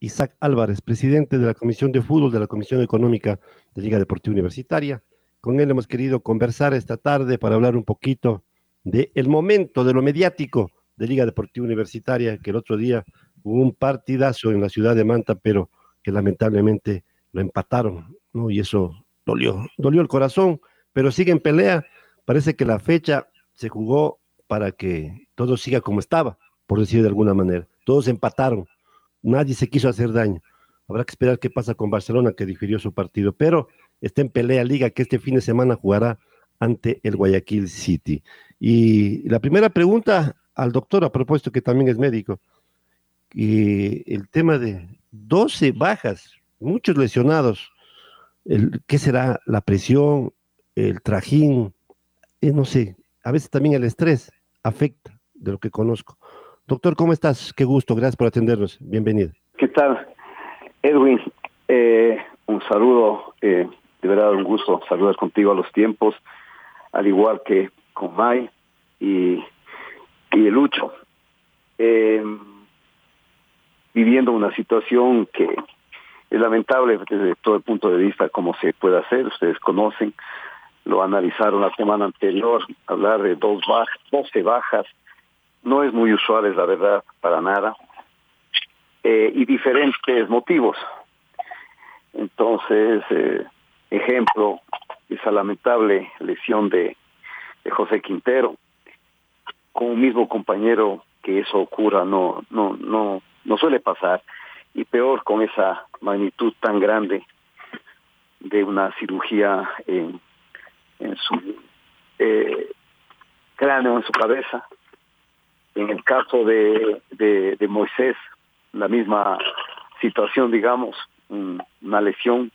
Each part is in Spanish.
Isaac Álvarez, presidente de la Comisión de Fútbol de la Comisión Económica de Liga Deportiva Universitaria. Con él hemos querido conversar esta tarde para hablar un poquito del el momento, de lo mediático de Liga Deportiva Universitaria, que el otro día hubo un partidazo en la ciudad de Manta, pero que lamentablemente lo empataron, ¿no? Y eso dolió, dolió el corazón, pero sigue en pelea. Parece que la fecha se jugó para que todo siga como estaba, por decir de alguna manera. Todos empataron nadie se quiso hacer daño. Habrá que esperar qué pasa con Barcelona, que difirió su partido, pero está en pelea Liga, que este fin de semana jugará ante el Guayaquil City. Y la primera pregunta al doctor, a propósito que también es médico, y el tema de 12 bajas, muchos lesionados, ¿qué será la presión, el trajín? Eh, no sé, a veces también el estrés afecta de lo que conozco. Doctor, ¿cómo estás? Qué gusto, gracias por atendernos. Bienvenido. ¿Qué tal, Edwin? Eh, un saludo, eh, de verdad un gusto saludar contigo a los tiempos, al igual que con May y, y Lucho. Eh, viviendo una situación que es lamentable desde todo el punto de vista cómo se puede hacer, ustedes conocen, lo analizaron la semana anterior, hablar de dos bajas, 12 bajas, no es muy usual, es la verdad, para nada, eh, y diferentes motivos. Entonces, eh, ejemplo, esa lamentable lesión de, de José Quintero, con un mismo compañero que eso ocurra no, no, no, no suele pasar, y peor con esa magnitud tan grande de una cirugía en, en su eh, cráneo, en su cabeza, en el caso de, de, Moisés, la misma situación, digamos, una lesión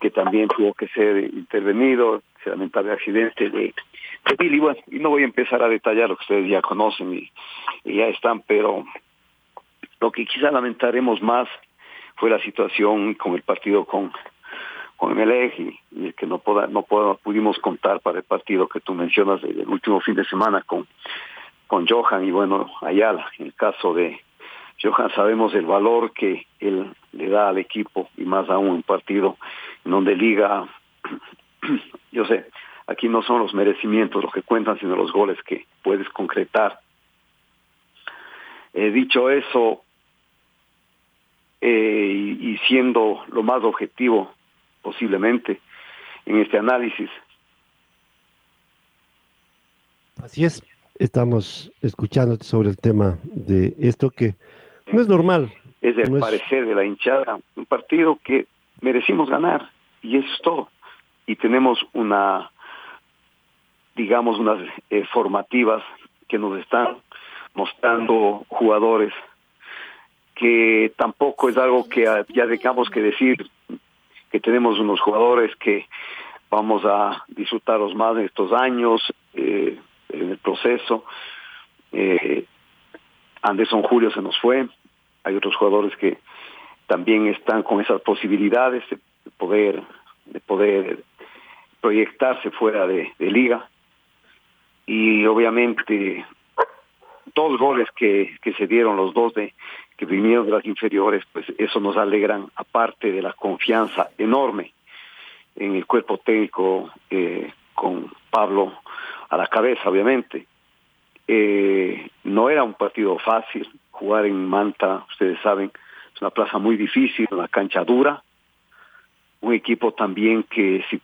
que también tuvo que ser intervenido, ese lamentable accidente de, de Billy. Bueno, y no voy a empezar a detallar lo que ustedes ya conocen y, ya están, pero lo que quizá lamentaremos más fue la situación con el partido con con el eje y, el que no poda, no pudimos contar para el partido que tú mencionas del último fin de semana con con Johan y bueno, Ayala. En el caso de Johan sabemos el valor que él le da al equipo y más aún un partido en donde liga, yo sé, aquí no son los merecimientos los que cuentan, sino los goles que puedes concretar. He dicho eso, eh, y siendo lo más objetivo posiblemente en este análisis. Así es, estamos escuchando sobre el tema de esto que no es normal. Es el parecer de la hinchada, un partido que merecimos ganar y eso es todo. Y tenemos una, digamos, unas eh, formativas que nos están mostrando jugadores que tampoco es algo que ya tengamos que decir que tenemos unos jugadores que vamos a disfrutarlos más en estos años, eh, en el proceso. Eh, Anderson Julio se nos fue, hay otros jugadores que también están con esas posibilidades de poder, de poder proyectarse fuera de, liga. Y obviamente dos goles que, que se dieron, los dos de que vinieron de las inferiores, pues eso nos alegran, aparte de la confianza enorme en el cuerpo técnico eh, con Pablo a la cabeza, obviamente. Eh, no era un partido fácil jugar en Manta, ustedes saben, es una plaza muy difícil, una cancha dura, un equipo también que si,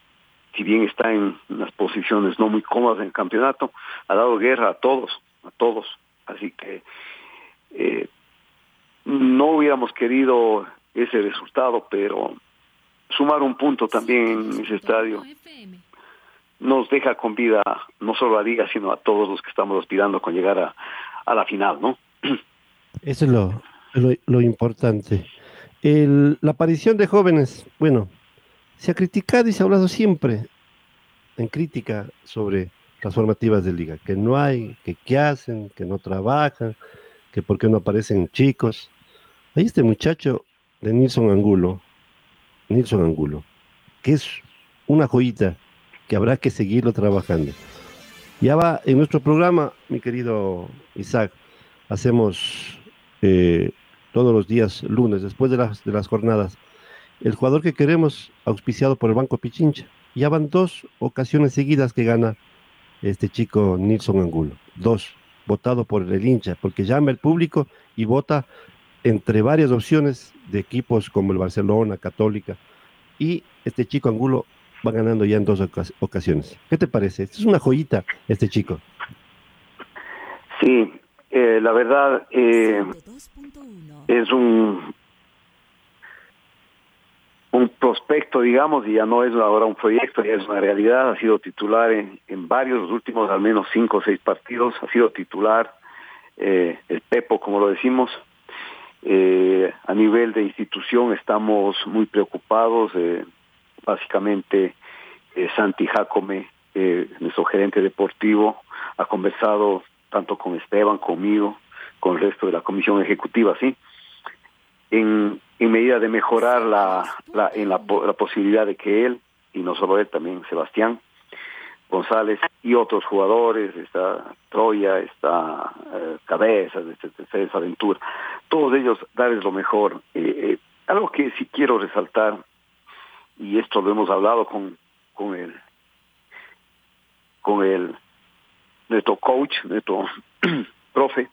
bien está en unas posiciones no muy cómodas en el campeonato, ha dado guerra a todos, a todos, Así que eh, no hubiéramos querido ese resultado, pero sumar un punto también en ese estadio nos deja con vida no solo a Liga, sino a todos los que estamos aspirando con llegar a, a la final, ¿no? Eso es lo, lo, importante. El, la aparición de jóvenes, bueno, se ha criticado y se ha hablado siempre en crítica sobre las formativas de liga, que no hay, que qué hacen, que no trabajan, que por qué no aparecen chicos. Hay este muchacho de Nilson Angulo, Nilson Angulo, que es una joyita que habrá que seguirlo trabajando. Ya va en nuestro programa, mi querido Isaac, hacemos eh, todos los días lunes, después de las, de las jornadas, el jugador que queremos, auspiciado por el Banco Pichincha. Ya van dos ocasiones seguidas que gana este chico Nilson Angulo. Dos, votado por el hincha, porque llama el público y vota entre varias opciones de equipos como el Barcelona, Católica, y este chico Angulo va ganando ya en dos ocasiones. ¿Qué te parece? es una joyita este chico. Sí, eh, la verdad eh, es un un prospecto, digamos, y ya no es ahora un proyecto, ya es una realidad, ha sido titular en, varios, los últimos al menos cinco o seis partidos, ha sido titular, eh, el Pepo, como lo decimos, eh, a nivel de institución estamos muy preocupados, eh, básicamente eh, Santi Jacome, eh, nuestro gerente deportivo, ha conversado tanto con Esteban, conmigo, con el resto de la comisión ejecutiva, ¿sí? En, medida de mejorar la, la en la, posibilidad de que él, y no solo él, también Sebastián, González y otros jugadores, está Troya, está eh, Cabezas, está Aventura, todos ellos darles lo mejor. Eh, algo que sí quiero resaltar, y esto lo hemos hablado con, con el con el nuestro coach, nuestro profe,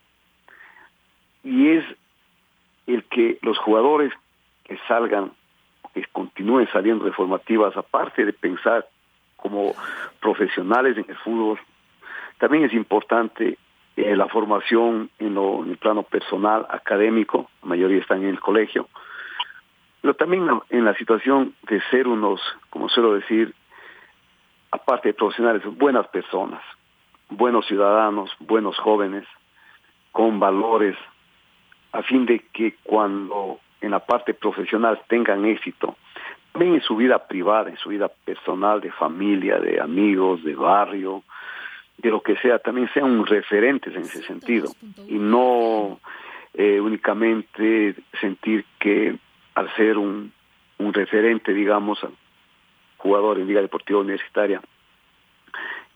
y es el que los jugadores que salgan, que continúen saliendo de formativas, aparte de pensar como profesionales en el fútbol. También es importante eh, la formación en, lo, en el plano personal, académico, la mayoría están en el colegio, pero también en la situación de ser unos, como suelo decir, aparte de profesionales, buenas personas, buenos ciudadanos, buenos jóvenes, con valores, a fin de que cuando en la parte profesional tengan éxito, también en su vida privada, en su vida personal, de familia, de amigos, de barrio, de lo que sea, también sean referentes en ese sentido. y no eh, únicamente sentir que al ser un, un referente, digamos, jugador en Liga Deportiva Universitaria,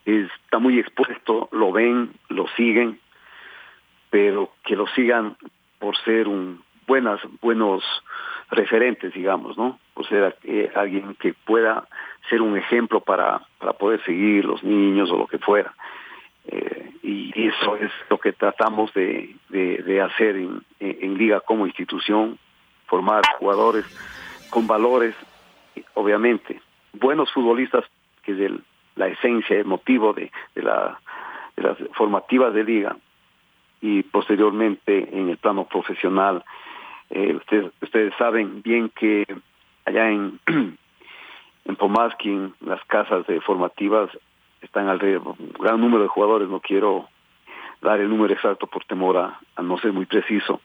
está muy expuesto, lo ven, lo siguen, pero que lo sigan por ser un buenas buenos referentes, digamos, ¿no? Por ser eh, alguien que pueda ser un ejemplo para, para poder seguir los niños o lo que fuera. Eh, y eso es lo que tratamos de, de, hacer en, en, Liga como institución, formar jugadores con valores, obviamente, buenos futbolistas, que es el, la esencia, el motivo de, de, la, de las formativas de Liga, y posteriormente en el plano profesional eh, ustedes, ustedes saben bien que allá en, en Pomaskin, las casas de formativas están alrededor, un gran número de jugadores, no quiero dar el número exacto por temor a, no ser muy preciso,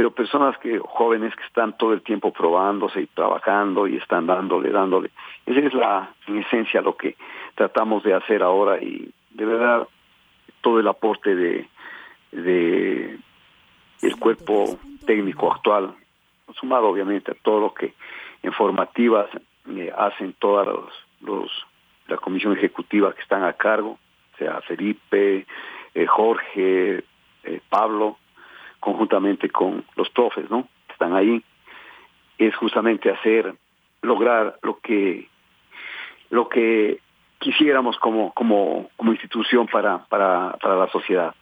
pero personas que jóvenes que están todo el tiempo probándose y trabajando y están dándole, dándole. Esa es la, en esencia, lo que tratamos de hacer ahora y de verdad todo el aporte de, de el cuerpo técnico actual, sumado obviamente a todo lo que en formativas eh, hacen todas los, los, la comisión ejecutiva que están a cargo, sea Felipe, eh, Jorge, eh, Pablo, conjuntamente con los profes, ¿no? Que están ahí, es justamente hacer, lograr lo que, lo que quisiéramos como, como, como institución para, para, para la sociedad.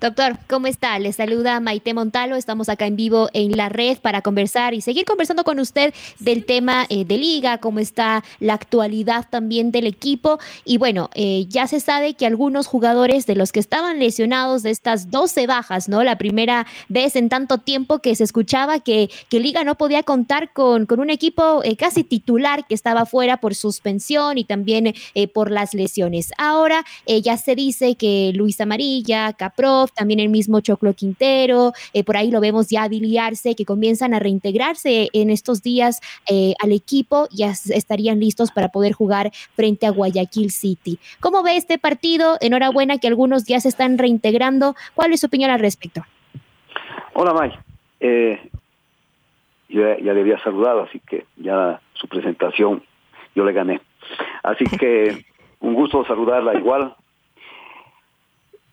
Doctor, ¿cómo está? Le saluda Maite Montalo. Estamos acá en vivo en la red para conversar y seguir conversando con usted del tema eh, de liga, cómo está la actualidad también del equipo. Y bueno, eh, ya se sabe que algunos jugadores de los que estaban lesionados de estas 12 bajas, ¿no? La primera vez en tanto tiempo que se escuchaba que, que Liga no podía contar con, con un equipo eh, casi titular que estaba fuera por suspensión y también por las lesiones. Ahora ya se dice que Luis Amarilla, Caprov, también el mismo Choclo Quintero, eh, por ahí lo vemos ya habiliarse, que comienzan a reintegrarse en estos días eh, al equipo, ya estarían listos para poder jugar frente a Guayaquil City. ¿Cómo ve este partido? Enhorabuena que algunos ya se están reintegrando. ¿Cuál es su opinión al respecto? Hola, May. Eh, yo ya le había saludado, así que ya su presentación yo le gané. Así que un gusto saludarla igual.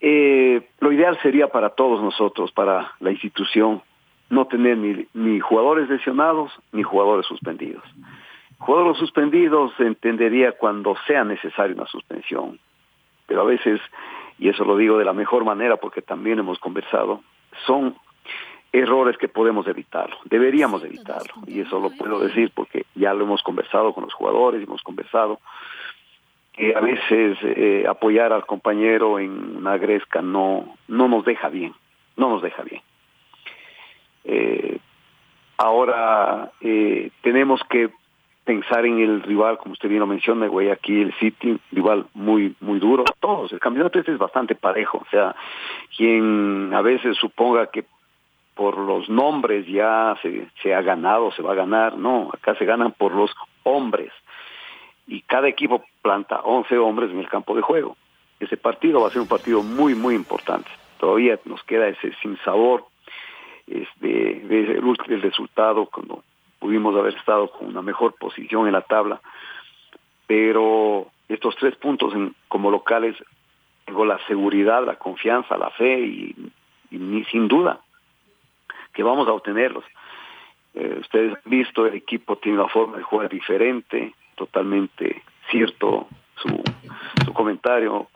Eh, lo ideal sería para todos nosotros, para la institución, no tener ni, ni jugadores lesionados ni jugadores suspendidos. Jugadores suspendidos se entendería cuando sea necesaria una suspensión, pero a veces, y eso lo digo de la mejor manera porque también hemos conversado, son errores que podemos evitarlo, deberíamos evitarlo, y eso lo puedo decir porque ya lo hemos conversado con los jugadores, hemos conversado que a veces eh, apoyar al compañero en una gresca no, no nos deja bien, no nos deja bien. Eh, ahora eh, tenemos que pensar en el rival, como usted bien lo menciona, el City, rival muy muy duro, todos, el campeonato este es bastante parejo, o sea, quien a veces suponga que por los nombres ya se, se ha ganado, se va a ganar, no, acá se ganan por los hombres, y cada equipo planta 11 hombres en el campo de juego. Ese partido va a ser un partido muy, muy importante. Todavía nos queda ese sin sabor este, de, el resultado cuando pudimos haber estado con una mejor posición en la tabla, pero estos tres puntos en, como locales tengo la seguridad, la confianza, la fe y, ni sin duda que vamos a obtenerlos. Eh, ustedes han visto, el equipo tiene una forma de jugar diferente, totalmente cierto su, su comentario.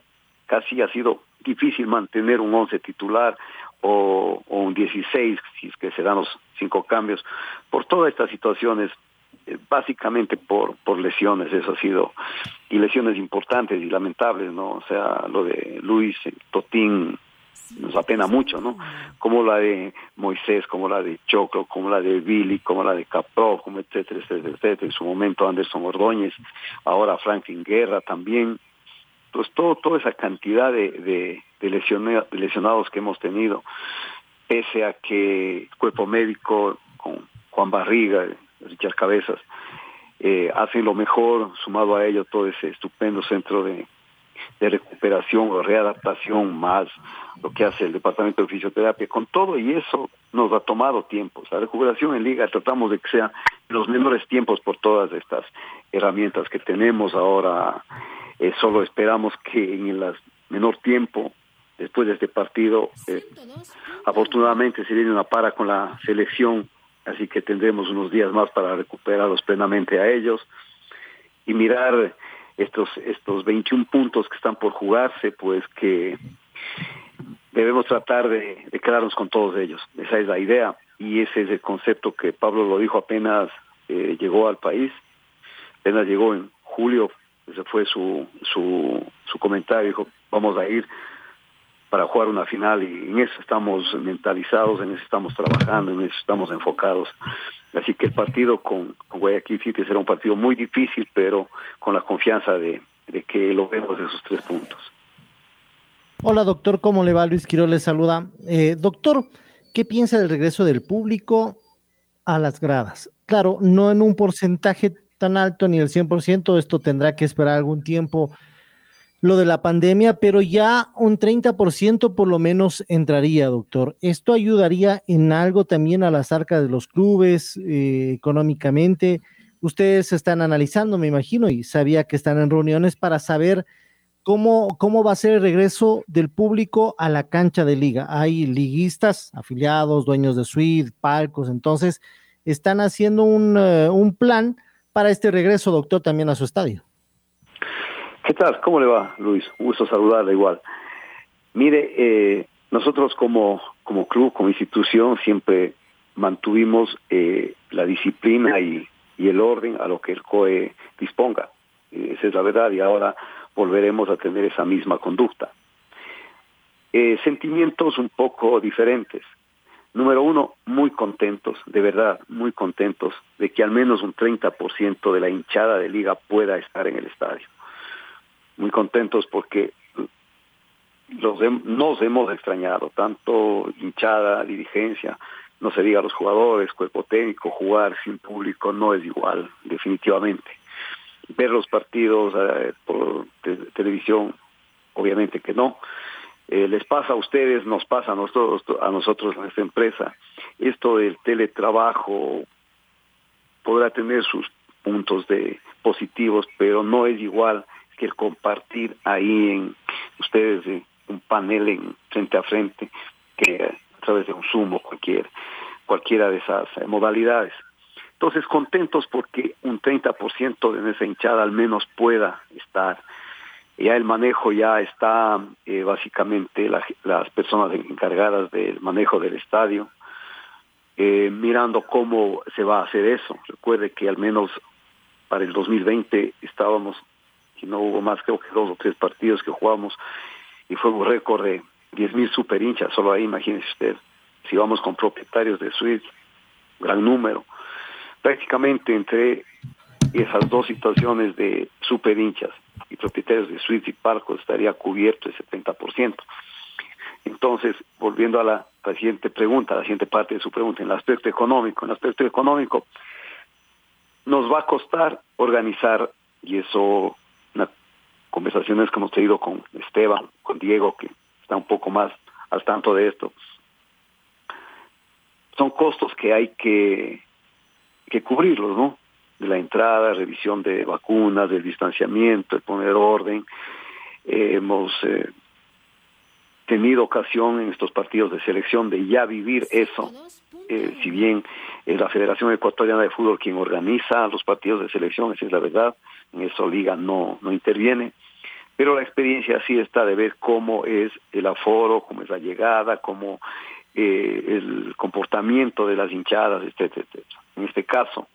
Casi ha sido difícil mantener un 11 titular o, un 16 si es que se dan los cinco cambios por todas estas situaciones eh, básicamente por por lesiones eso ha sido y lesiones importantes y lamentables no o sea lo de Luis Totín nos apena mucho, ¿no? Como la de Moisés, como la de Choclo, como la de Billy, como la de Capro, como etcétera, etcétera, etcétera. En su momento Anderson Ordóñez, ahora Franklin Guerra también. Pues todo, toda esa cantidad de, de, de, lesionados que hemos tenido, pese a que el cuerpo médico con Juan Barriga, Richard Cabezas, eh, hacen lo mejor, sumado a ello todo ese estupendo centro de, de recuperación o readaptación más lo que hace el Departamento de Fisioterapia, con todo y eso nos ha tomado tiempo. La recuperación en liga tratamos de que sea los menores tiempos por todas estas herramientas que tenemos. Ahora eh, solo esperamos que en el menor tiempo, después de este partido, eh, afortunadamente se viene una para con la selección, así que tendremos unos días más para recuperarlos plenamente a ellos y mirar estos estos 21 puntos que están por jugarse, pues que debemos tratar de, quedarnos con todos ellos. Esa es la idea y ese es el concepto que Pablo lo dijo apenas eh, llegó al país, apenas llegó en julio, ese fue su, su, su comentario, dijo, vamos a ir para jugar una final y en eso estamos mentalizados, en eso estamos trabajando, en eso estamos enfocados. Así que el partido con, Guayaquil City será un partido muy difícil, pero con la confianza de, que lo vemos esos tres puntos. Hola doctor, ¿cómo le va? Luis Quiroz le saluda. Eh, doctor, ¿qué piensa del regreso del público a las gradas? Claro, no en un porcentaje tan alto ni el 100%, esto tendrá que esperar algún tiempo lo de la pandemia, pero ya un 30% por lo menos entraría, doctor. ¿Esto ayudaría en algo también a las arcas de los clubes eh, económicamente? Ustedes están analizando, me imagino, y sabía que están en reuniones para saber cómo, cómo va a ser el regreso del público a la cancha de liga. Hay liguistas, afiliados, dueños de suite, palcos, entonces están haciendo un, eh, un plan para este regreso, doctor, también a su estadio. ¿Qué tal? ¿Cómo le va, Luis? Un gusto saludarle igual. Mire, eh, nosotros como, como club, como institución, siempre mantuvimos eh, la disciplina y, el orden a lo que el COE disponga. Esa es la verdad y ahora volveremos a tener esa misma conducta. Eh, sentimientos un poco diferentes. Número uno, muy contentos, de verdad, muy contentos de que al menos un 30% de la hinchada de liga pueda estar en el estadio. Muy contentos porque los nos hemos extrañado, tanto hinchada, dirigencia, no se diga los jugadores, cuerpo técnico, jugar sin público no es igual, definitivamente. Ver los partidos eh, por televisión, obviamente que no. Eh, les pasa a ustedes, nos pasa a nosotros, a nosotros en esta empresa. Esto del teletrabajo podrá tener sus puntos de positivos, pero no es igual que el compartir ahí en ustedes eh, un panel en frente a frente que a través de un Zoom o cualquier, cualquiera de esas eh, modalidades. Entonces, contentos porque un 30% de esa hinchada al menos pueda estar. Ya el manejo ya está, eh, básicamente, las personas encargadas del manejo del estadio, eh, mirando cómo se va a hacer eso. Recuerde que al menos para el 2020 estábamos, y no hubo más, creo que dos o tres partidos que jugamos, y fue un récord de 10.000 super hinchas, solo ahí imagínese usted, si vamos con propietarios de suites, gran número. Prácticamente entre esas dos situaciones de super hinchas y propietarios de suites y parcos estaría cubierto el 70%. Entonces, volviendo a la, siguiente pregunta, la siguiente parte de su pregunta, en el aspecto económico, en el aspecto económico, nos va a costar organizar, y eso conversaciones que hemos tenido con Esteban, con Diego, que está un poco más al tanto de esto. Son costos que hay que, que cubrirlos, ¿no? De la entrada, revisión de vacunas, del distanciamiento, de poner orden. Eh, hemos eh, tenido ocasión en estos partidos de selección de ya vivir eso. Eh, si bien es la Federación Ecuatoriana de Fútbol quien organiza los partidos de selección, esa es la verdad, en eso Liga no, no interviene, pero la experiencia sí está de ver cómo es el aforo, cómo es la llegada, cómo eh, el comportamiento de las hinchadas, etcétera, etcétera. En este caso,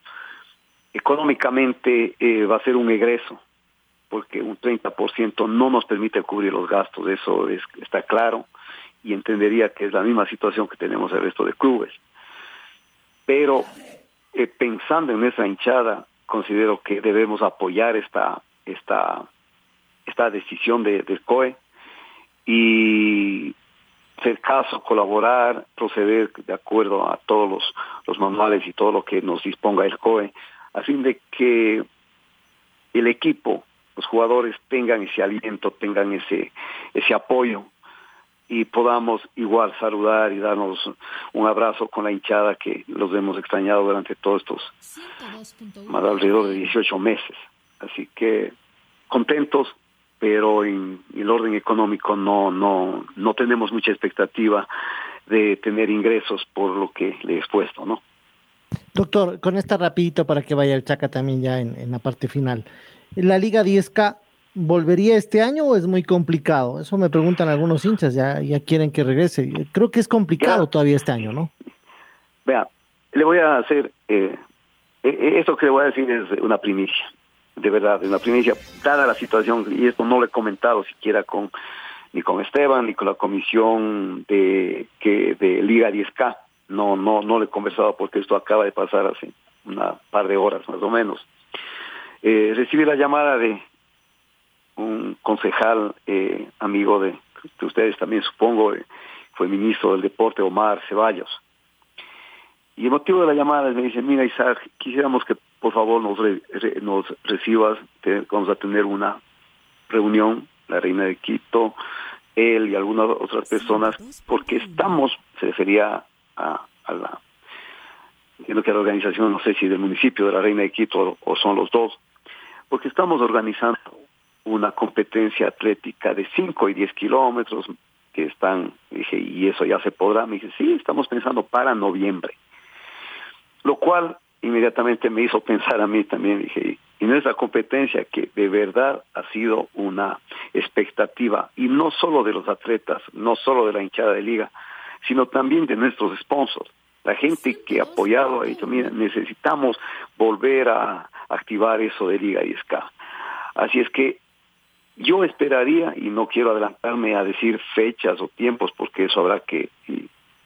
económicamente eh, va a ser un egreso, porque un 30% no nos permite cubrir los gastos, eso es, está claro, y entendería que es la misma situación que tenemos el resto de clubes. Pero eh, pensando en esa hinchada, considero que debemos apoyar esta esta esta decisión de, del COE y hacer caso, colaborar, proceder de acuerdo a todos los, los manuales y todo lo que nos disponga el COE, a fin de que el equipo, los jugadores tengan ese aliento, tengan ese, ese apoyo y podamos igual saludar y darnos un abrazo con la hinchada que los hemos extrañado durante todos estos más alrededor de 18 meses. Así que contentos, pero en el orden económico no no no tenemos mucha expectativa de tener ingresos por lo que le he expuesto, ¿no? Doctor, con esta rapidito para que vaya el Chaca también ya en, en la parte final. ¿La Liga 10K volvería este año o es muy complicado? Eso me preguntan algunos hinchas, ya, ya quieren que regrese. Creo que es complicado todavía este año, ¿no? Vea, le voy a hacer, eh, eh, esto que le voy a decir es una primicia, de verdad, una primicia, dada la situación, y esto no lo he comentado siquiera con ni con Esteban ni con la comisión de que de Liga 10K, no, no, no le he conversado porque esto acaba de pasar hace una par de horas más o menos. Eh, recibí la llamada de un concejal eh, amigo de, ustedes también supongo, eh, fue ministro del deporte Omar Ceballos. Y el motivo de la llamada me dice, mira Isaac, quisiéramos que por favor nos, nos recibas, vamos a tener una reunión, la reina de Quito, él y algunas otras personas, porque estamos, se refería a, a la, que la organización, no sé si del municipio de la reina de Quito o son los dos, porque estamos organizando una competencia atlética de 5 y 10 kilómetros que están, dije, y eso ya se podrá. Me dice, sí, estamos pensando para noviembre. Lo cual inmediatamente me hizo pensar a mí también, dije, y nuestra competencia que de verdad ha sido una expectativa y no solo de los atletas, no solo de la hinchada de liga, sino también de nuestros sponsors. La gente que ha apoyado ha dicho, mira, necesitamos volver a activar eso de Liga y SK. Así es que yo esperaría, y no quiero adelantarme a decir fechas o tiempos, porque eso habrá que,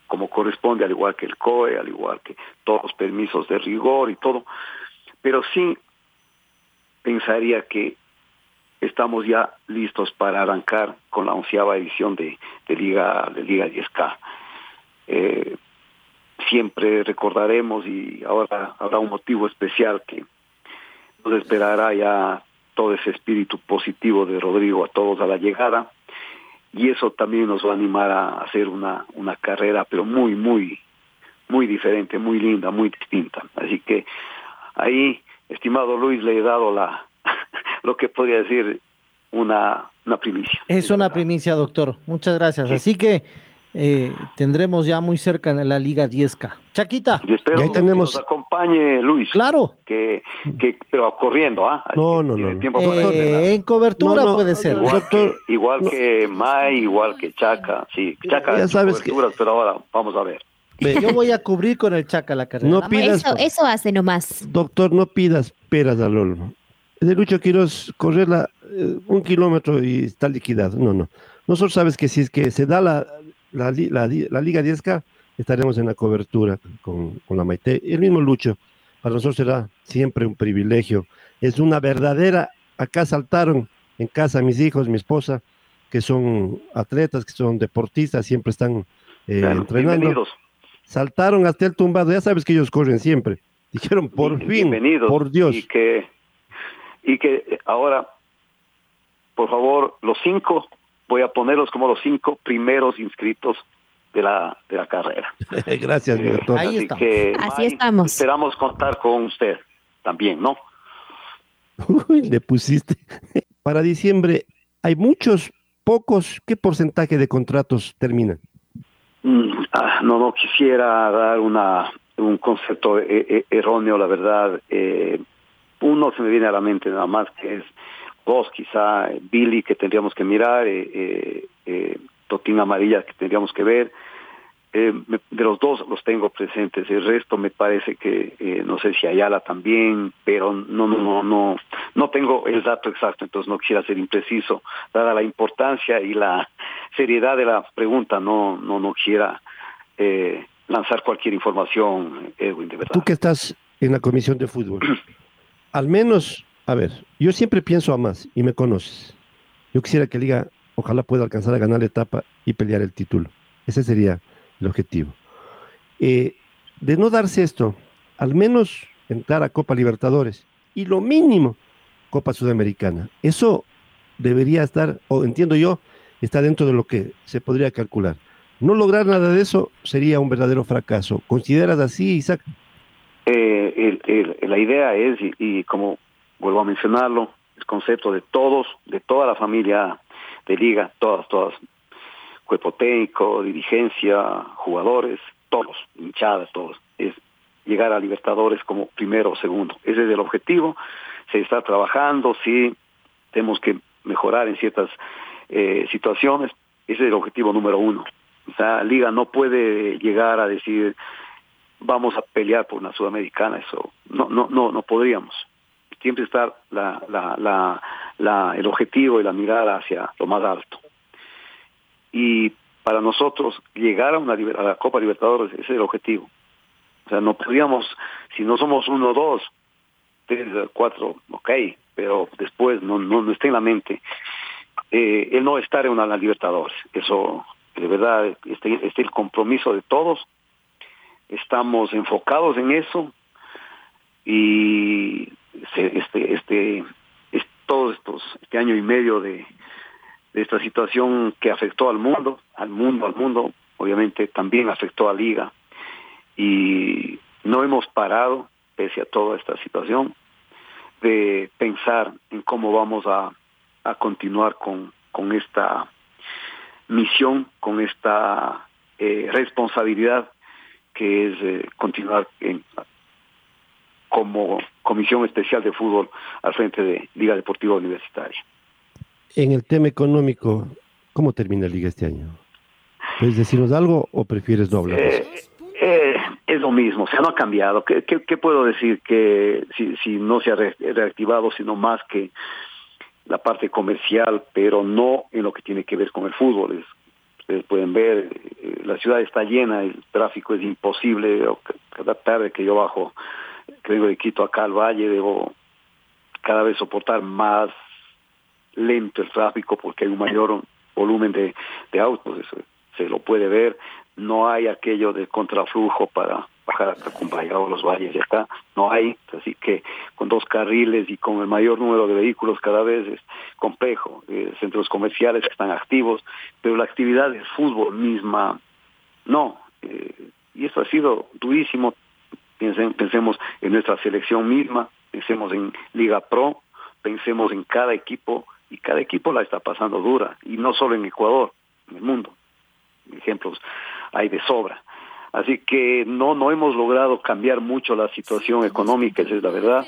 como corresponde, al igual que el COE, al igual que todos los permisos de rigor y todo, pero sí pensaría que estamos ya listos para arrancar con la onceava edición de, de Liga de Liga 10K. Eh, siempre recordaremos y ahora habrá un motivo especial que nos esperará ya todo ese espíritu positivo de Rodrigo a todos a la llegada y eso también nos va a animar a hacer una, una carrera pero muy, muy, muy diferente, muy linda, muy distinta. Así que ahí, estimado Luis, le he dado la lo que podría decir una, una primicia. Es una primicia, doctor. Muchas gracias. Así que eh, tendremos ya muy cerca en la Liga 10K. Chaquita. Y espero que nos acompañe Luis. Claro. Que, que pero corriendo, ¿ah? No, no, no. Eh, en cobertura puede ser. Igual, que, igual que May, igual que Chaca. Sí, Chaca ya sabes que... pero ahora vamos a ver. Yo voy a cubrir con el Chaca la carrera. No pidas, eso, eso hace nomás. Doctor, no pidas peras al olmo. De Lucho Quiroz, correrla eh, un kilómetro y está liquidado. No, no. Nosotros sabes que si es que se da la, la, la, la Liga 10K, estaremos en la cobertura con, con la Maite. El mismo Lucho, para nosotros será siempre un privilegio. Es una verdadera, acá saltaron en casa mis hijos, mi esposa, que son atletas, que son deportistas, siempre están eh, entrenando. Bienvenidos. Saltaron hasta el tumbado, ya sabes que ellos corren siempre. Dijeron, por fin, bienvenidos. por Dios. Y que, y que ahora, por favor, los cinco voy a ponerlos como los cinco primeros inscritos de la, de la carrera. Gracias, eh, doctor. Así, que, así estamos. Esperamos contar con usted también, ¿no? Uy, le pusiste. Para diciembre, ¿hay muchos, pocos? ¿Qué porcentaje de contratos terminan? Mm, ah, no, no quisiera dar una un concepto e, e, erróneo, la verdad. Eh, uno se me viene a la mente nada más que es dos quizá, Billy que tendríamos que mirar, eh, Totín Amarilla que tendríamos que ver. Eh, de los dos los tengo presentes, el resto me parece que eh, no sé si Ayala también, pero no no no no no tengo el dato exacto, entonces no quisiera ser impreciso, dada la importancia y la seriedad de la pregunta, no no no quisiera eh, lanzar cualquier información, Edwin, de verdad. Tú que estás en la comisión de fútbol, al menos a ver, yo siempre pienso a más y me conoces. Yo quisiera que Liga ojalá pueda alcanzar a ganar la etapa y pelear el título. Ese sería el objetivo. Eh, de no darse esto, al menos entrar a Copa Libertadores y lo mínimo Copa Sudamericana. Eso debería estar, o entiendo yo, está dentro de lo que se podría calcular. No lograr nada de eso sería un verdadero fracaso. ¿Consideras así, Isaac? Eh, la idea es, y como vuelvo a mencionarlo, el concepto de todos, de toda la familia de liga, todas, todas, cuerpo técnico, dirigencia, jugadores, todos, hinchadas, todos, es llegar a Libertadores como primero o segundo. Ese es el objetivo, se está trabajando, sí, tenemos que mejorar en ciertas eh, situaciones, ese es el objetivo número uno. Sea, Liga no puede llegar a decir vamos a pelear por una sudamericana, eso no, no, no, no podríamos siempre está la, la, la, la, el objetivo y la mirada hacia lo más alto. Y para nosotros llegar a, una, a la Copa Libertadores es el objetivo. O sea, no podríamos, si no somos uno, dos, tres, cuatro, ok, pero después no, no, no está en la mente eh, el no estar en una, una Libertadores. Eso, de verdad, este, este el compromiso de todos. Estamos enfocados en eso y este, este, es todo estos, este año y medio de, de esta situación que afectó al mundo, al mundo, al mundo, obviamente también afectó a Liga. Y no hemos parado, pese a toda esta situación, de pensar en cómo vamos a, a continuar con, con esta misión, con esta eh, responsabilidad que es eh, continuar en, como Comisión Especial de Fútbol al frente de Liga Deportiva Universitaria. En el tema económico, ¿cómo termina la liga este año? ¿Puedes decirnos algo o prefieres no hablar? Eh, eh, es lo mismo, o sea, no ha cambiado. ¿Qué, qué, puedo decir que si, si no se ha reactivado, sino más que la parte comercial, pero no en lo que tiene que ver con el fútbol? ustedes pueden ver, eh, la ciudad está llena, el tráfico es imposible. Cada tarde que yo bajo, creo de Quito acá al valle, debo cada vez soportar más lento el tráfico porque hay un mayor volumen de, de autos, eso se lo puede ver, no hay aquello de contraflujo para bajar hasta o los valles y acá, no hay, así que con dos carriles y con el mayor número de vehículos cada vez es complejo, eh, centros comerciales que están activos, pero la actividad del fútbol misma, no, eh, y eso ha sido durísimo, pensemos en nuestra selección misma, pensemos en Liga Pro, pensemos en cada equipo, y cada equipo la está pasando dura, y no solo en Ecuador, en el mundo. Ejemplos hay de sobra. Así que no, no hemos logrado cambiar mucho la situación económica, esa es la verdad.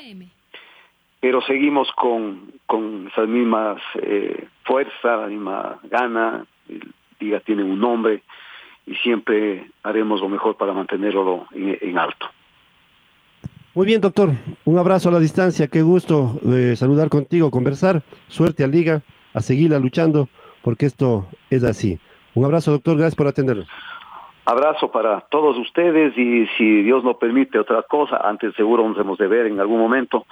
Pero seguimos con, con esas mismas eh, fuerzas, la misma gana, el Liga tiene un nombre y siempre haremos lo mejor para mantenerlo en alto. Muy bien, doctor. Un abrazo a la distancia. Qué gusto de saludar contigo, conversar. Suerte a Liga, a seguirla luchando, porque esto es así. Un abrazo, doctor. Gracias por atendernos. Abrazo para todos ustedes y si Dios lo permite otra cosa, antes seguro nos hemos de ver en algún momento,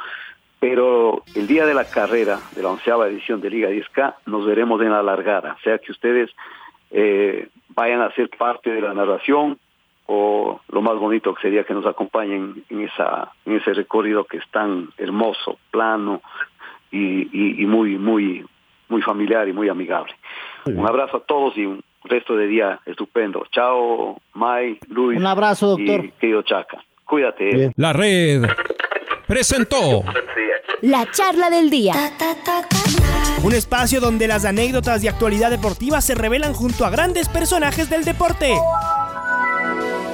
pero el día de la carrera de la onceava edición de Liga 10K nos veremos en la largada, o sea que ustedes eh, vayan a ser parte de la narración, o lo más bonito que sería que nos acompañen en esa en ese recorrido que es tan hermoso, plano y, y, muy muy muy familiar y muy amigable. Un abrazo a todos y un resto de día estupendo. Chao, Mai, Luis. Un abrazo, doctor. Y querido Chaca. Cuídate. La red presentó la charla del día. Un espacio donde las anécdotas de actualidad deportiva se revelan junto a grandes personajes del deporte.